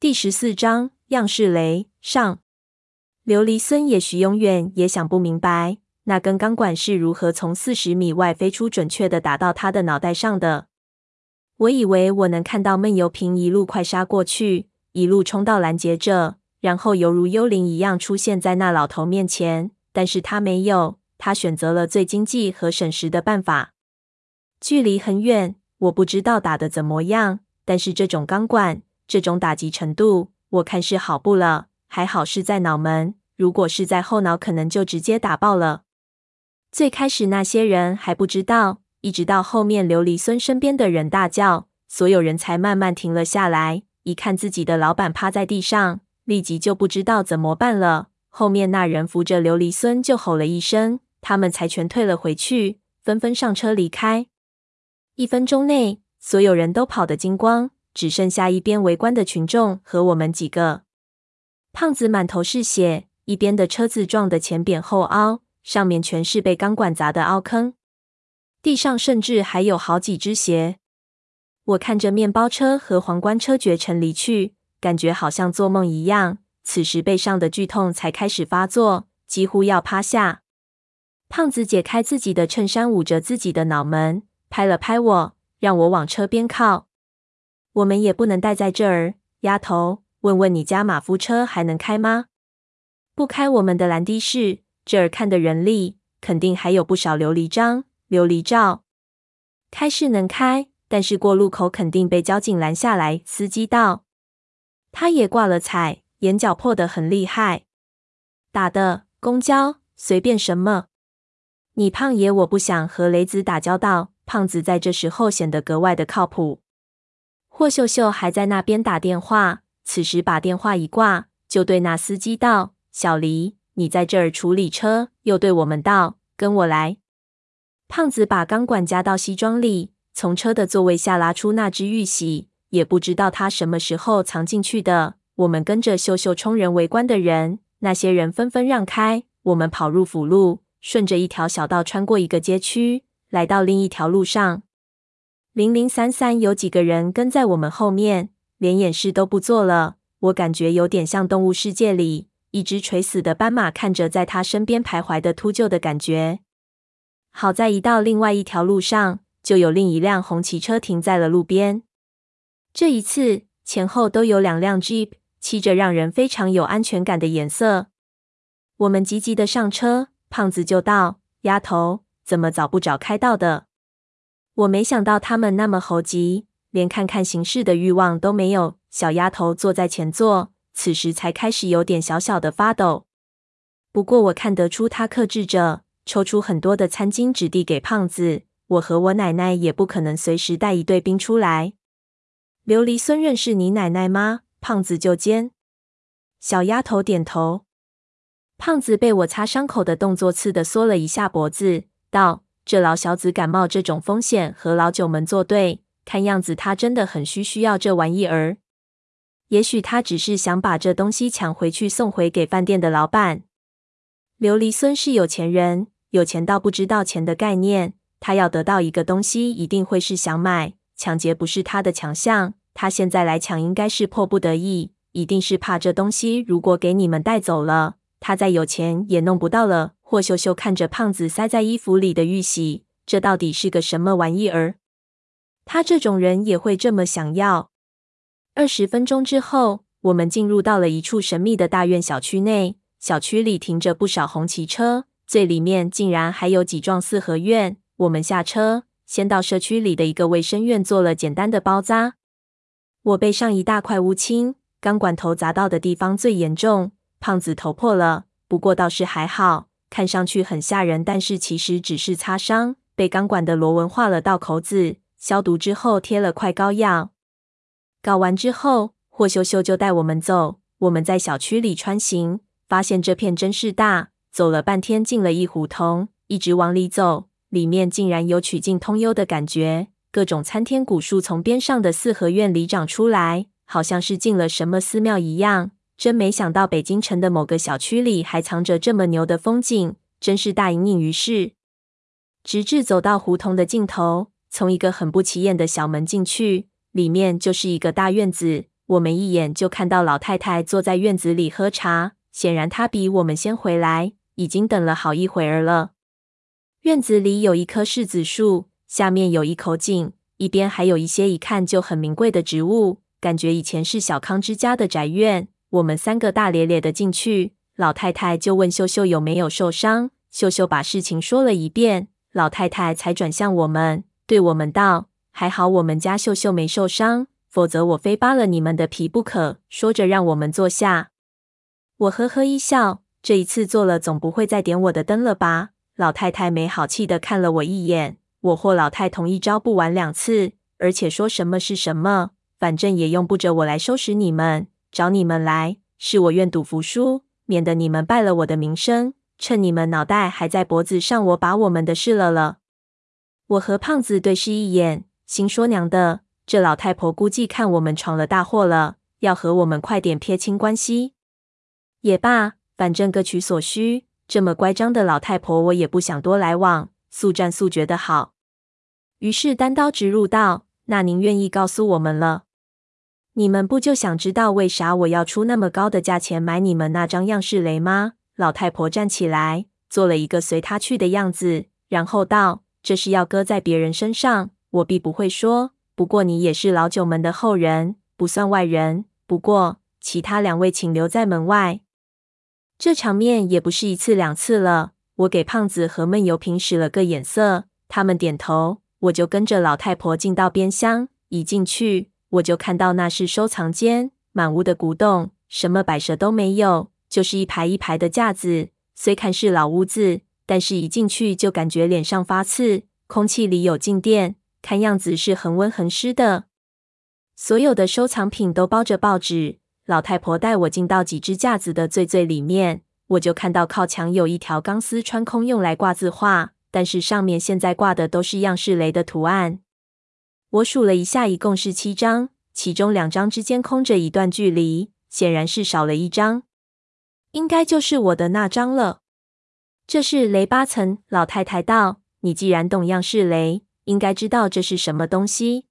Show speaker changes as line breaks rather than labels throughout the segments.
第十四章样式雷上。琉璃孙也许永远也想不明白，那根钢管是如何从四十米外飞出，准确的打到他的脑袋上的。我以为我能看到闷油瓶一路快杀过去，一路冲到拦截着，然后犹如幽灵一样出现在那老头面前。但是他没有，他选择了最经济和省时的办法。距离很远，我不知道打得怎么样，但是这种钢管。这种打击程度，我看是好不了。还好是在脑门，如果是在后脑，可能就直接打爆了。最开始那些人还不知道，一直到后面琉璃孙身边的人大叫，所有人才慢慢停了下来。一看自己的老板趴在地上，立即就不知道怎么办了。后面那人扶着琉璃孙就吼了一声，他们才全退了回去，纷纷上车离开。一分钟内，所有人都跑得精光。只剩下一边围观的群众和我们几个。胖子满头是血，一边的车子撞得前扁后凹，上面全是被钢管砸的凹坑，地上甚至还有好几只鞋。我看着面包车和皇冠车绝尘离去，感觉好像做梦一样。此时背上的剧痛才开始发作，几乎要趴下。胖子解开自己的衬衫，捂着自己的脑门，拍了拍我，让我往车边靠。我们也不能待在这儿，丫头。问问你家马夫车还能开吗？不开我们的蓝的士。这儿看的人力，肯定还有不少琉璃章、琉璃罩。开是能开，但是过路口肯定被交警拦下来。司机道。他也挂了彩，眼角破得很厉害。打的公交随便什么。你胖爷，我不想和雷子打交道。胖子在这时候显得格外的靠谱。霍秀秀还在那边打电话，此时把电话一挂，就对那司机道：“小黎，你在这儿处理车。”又对我们道：“跟我来。”胖子把钢管夹到西装里，从车的座位下拉出那只玉玺，也不知道他什么时候藏进去的。我们跟着秀秀冲人围观的人，那些人纷纷让开，我们跑入辅路，顺着一条小道穿过一个街区，来到另一条路上。零零散散有几个人跟在我们后面，连掩饰都不做了。我感觉有点像动物世界里一只垂死的斑马看着在他身边徘徊的秃鹫的感觉。好在一到另外一条路上，就有另一辆红旗车停在了路边。这一次前后都有两辆 Jeep，漆着让人非常有安全感的颜色。我们急急的上车，胖子就道：“丫头，怎么早不找开道的？”我没想到他们那么猴急，连看看形势的欲望都没有。小丫头坐在前座，此时才开始有点小小的发抖。不过我看得出她克制着，抽出很多的餐巾纸递给胖子。我和我奶奶也不可能随时带一队兵出来。琉璃孙认识你奶奶吗？胖子就尖。小丫头点头。胖子被我擦伤口的动作刺得缩了一下脖子，道。这老小子敢冒这种风险和老九们作对，看样子他真的很需需要这玩意儿。也许他只是想把这东西抢回去送回给饭店的老板。琉璃孙是有钱人，有钱到不知道钱的概念。他要得到一个东西，一定会是想买。抢劫不是他的强项，他现在来抢应该是迫不得已，一定是怕这东西如果给你们带走了，他再有钱也弄不到了。霍秀秀看着胖子塞在衣服里的玉玺，这到底是个什么玩意儿？他这种人也会这么想要？二十分钟之后，我们进入到了一处神秘的大院小区内。小区里停着不少红旗车，最里面竟然还有几幢四合院。我们下车，先到社区里的一个卫生院做了简单的包扎。我背上一大块乌青，钢管头砸到的地方最严重，胖子头破了，不过倒是还好。看上去很吓人，但是其实只是擦伤，被钢管的螺纹划了道口子。消毒之后贴了块膏药。搞完之后，霍秀秀就带我们走。我们在小区里穿行，发现这片真是大。走了半天，进了一胡同，一直往里走，里面竟然有曲径通幽的感觉。各种参天古树从边上的四合院里长出来，好像是进了什么寺庙一样。真没想到，北京城的某个小区里还藏着这么牛的风景，真是大隐隐于市。直至走到胡同的尽头，从一个很不起眼的小门进去，里面就是一个大院子。我们一眼就看到老太太坐在院子里喝茶，显然她比我们先回来，已经等了好一会儿了。院子里有一棵柿子树，下面有一口井，一边还有一些一看就很名贵的植物，感觉以前是小康之家的宅院。我们三个大咧咧的进去，老太太就问秀秀有没有受伤。秀秀把事情说了一遍，老太太才转向我们，对我们道：“还好我们家秀秀没受伤，否则我非扒了你们的皮不可。”说着让我们坐下。我呵呵一笑，这一次坐了总不会再点我的灯了吧？老太太没好气地看了我一眼，我或老太同一招不玩两次，而且说什么是什么，反正也用不着我来收拾你们，找你们来，是我愿赌服输，免得你们败了我的名声。趁你们脑袋还在脖子上，我把我们的事了了。我和胖子对视一眼，心说娘的，这老太婆估计看我们闯了大祸了，要和我们快点撇清关系。也罢，反正各取所需。这么乖张的老太婆，我也不想多来往，速战速决的好。于是单刀直入道：“那您愿意告诉我们了？你们不就想知道为啥我要出那么高的价钱买你们那张样式雷吗？”老太婆站起来，做了一个随她去的样子，然后道：“这是要搁在别人身上，我必不会说。不过你也是老九门的后人，不算外人。不过其他两位请留在门外。”这场面也不是一次两次了。我给胖子和闷油瓶使了个眼色，他们点头，我就跟着老太婆进到边厢。一进去，我就看到那是收藏间，满屋的古董，什么摆设都没有，就是一排一排的架子。虽看是老屋子，但是一进去就感觉脸上发刺，空气里有静电，看样子是恒温恒湿的。所有的收藏品都包着报纸。老太婆带我进到几只架子的最最里面，我就看到靠墙有一条钢丝穿空，用来挂字画，但是上面现在挂的都是样式雷的图案。我数了一下，一共是七张，其中两张之间空着一段距离，显然是少了一张，应该就是我的那张了。这是雷八层，老太太道：“你既然懂样式雷，应该知道这是什么东西。”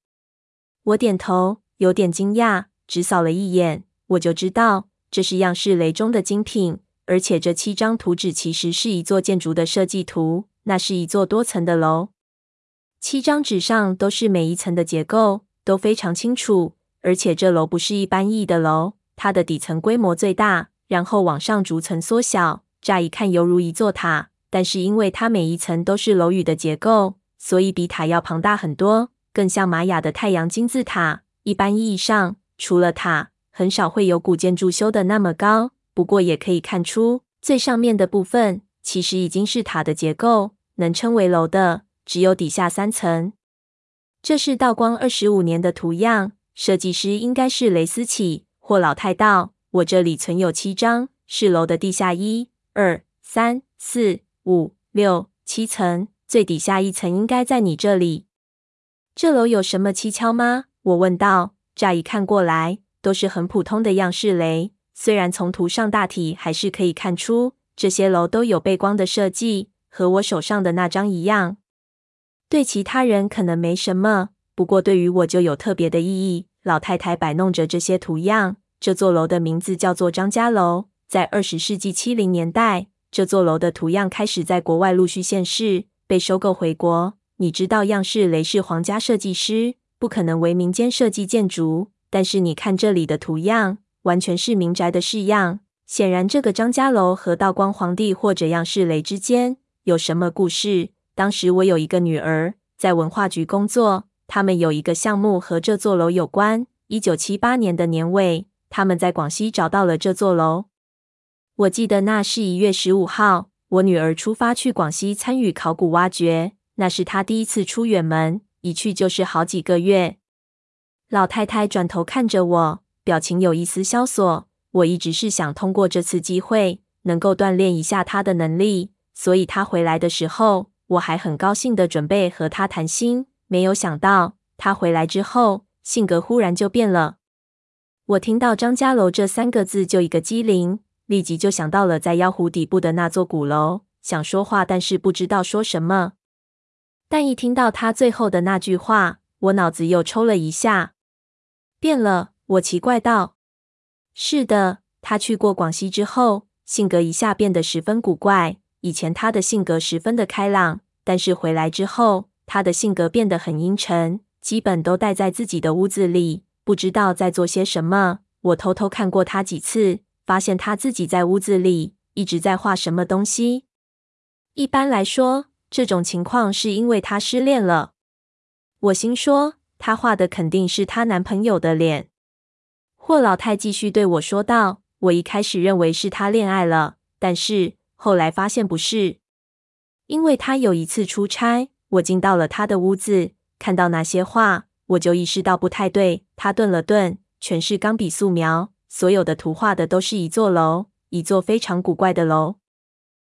我点头，有点惊讶，只扫了一眼。我就知道这是样式雷中的精品，而且这七张图纸其实是一座建筑的设计图。那是一座多层的楼，七张纸上都是每一层的结构都非常清楚，而且这楼不是一般意义的楼，它的底层规模最大，然后往上逐层缩小，乍一看犹如一座塔，但是因为它每一层都是楼宇的结构，所以比塔要庞大很多，更像玛雅的太阳金字塔。一般意义上，除了塔。很少会有古建筑修的那么高，不过也可以看出，最上面的部分其实已经是塔的结构，能称为楼的只有底下三层。这是道光二十五年的图样，设计师应该是雷思启或老太道。我这里存有七张，是楼的地下一、二、三、四、五、六、七层，最底下一层应该在你这里。这楼有什么蹊跷吗？我问道。乍一看过来。都是很普通的样式雷，虽然从图上大体还是可以看出这些楼都有背光的设计，和我手上的那张一样。对其他人可能没什么，不过对于我就有特别的意义。老太太摆弄着这些图样，这座楼的名字叫做张家楼。在二十世纪七零年代，这座楼的图样开始在国外陆续现世，被收购回国。你知道样式雷是皇家设计师，不可能为民间设计建筑。但是你看这里的图样，完全是民宅的式样。显然，这个张家楼和道光皇帝或者样式雷之间有什么故事。当时我有一个女儿在文化局工作，他们有一个项目和这座楼有关。一九七八年的年尾，他们在广西找到了这座楼。我记得那是一月十五号，我女儿出发去广西参与考古挖掘，那是她第一次出远门，一去就是好几个月。老太太转头看着我，表情有一丝萧索。我一直是想通过这次机会，能够锻炼一下她的能力，所以她回来的时候，我还很高兴的准备和他谈心。没有想到，他回来之后，性格忽然就变了。我听到张家楼这三个字就一个机灵，立即就想到了在妖湖底部的那座古楼，想说话，但是不知道说什么。但一听到他最后的那句话，我脑子又抽了一下。变了，我奇怪道。是的，他去过广西之后，性格一下变得十分古怪。以前他的性格十分的开朗，但是回来之后，他的性格变得很阴沉，基本都待在自己的屋子里，不知道在做些什么。我偷偷看过他几次，发现他自己在屋子里一直在画什么东西。一般来说，这种情况是因为他失恋了。我心说，他画的肯定是她男朋友的脸。霍老太继续对我说道：“我一开始认为是他恋爱了，但是后来发现不是，因为他有一次出差，我进到了他的屋子，看到那些画，我就意识到不太对。他顿了顿，全是钢笔素描，所有的图画的都是一座楼，一座非常古怪的楼。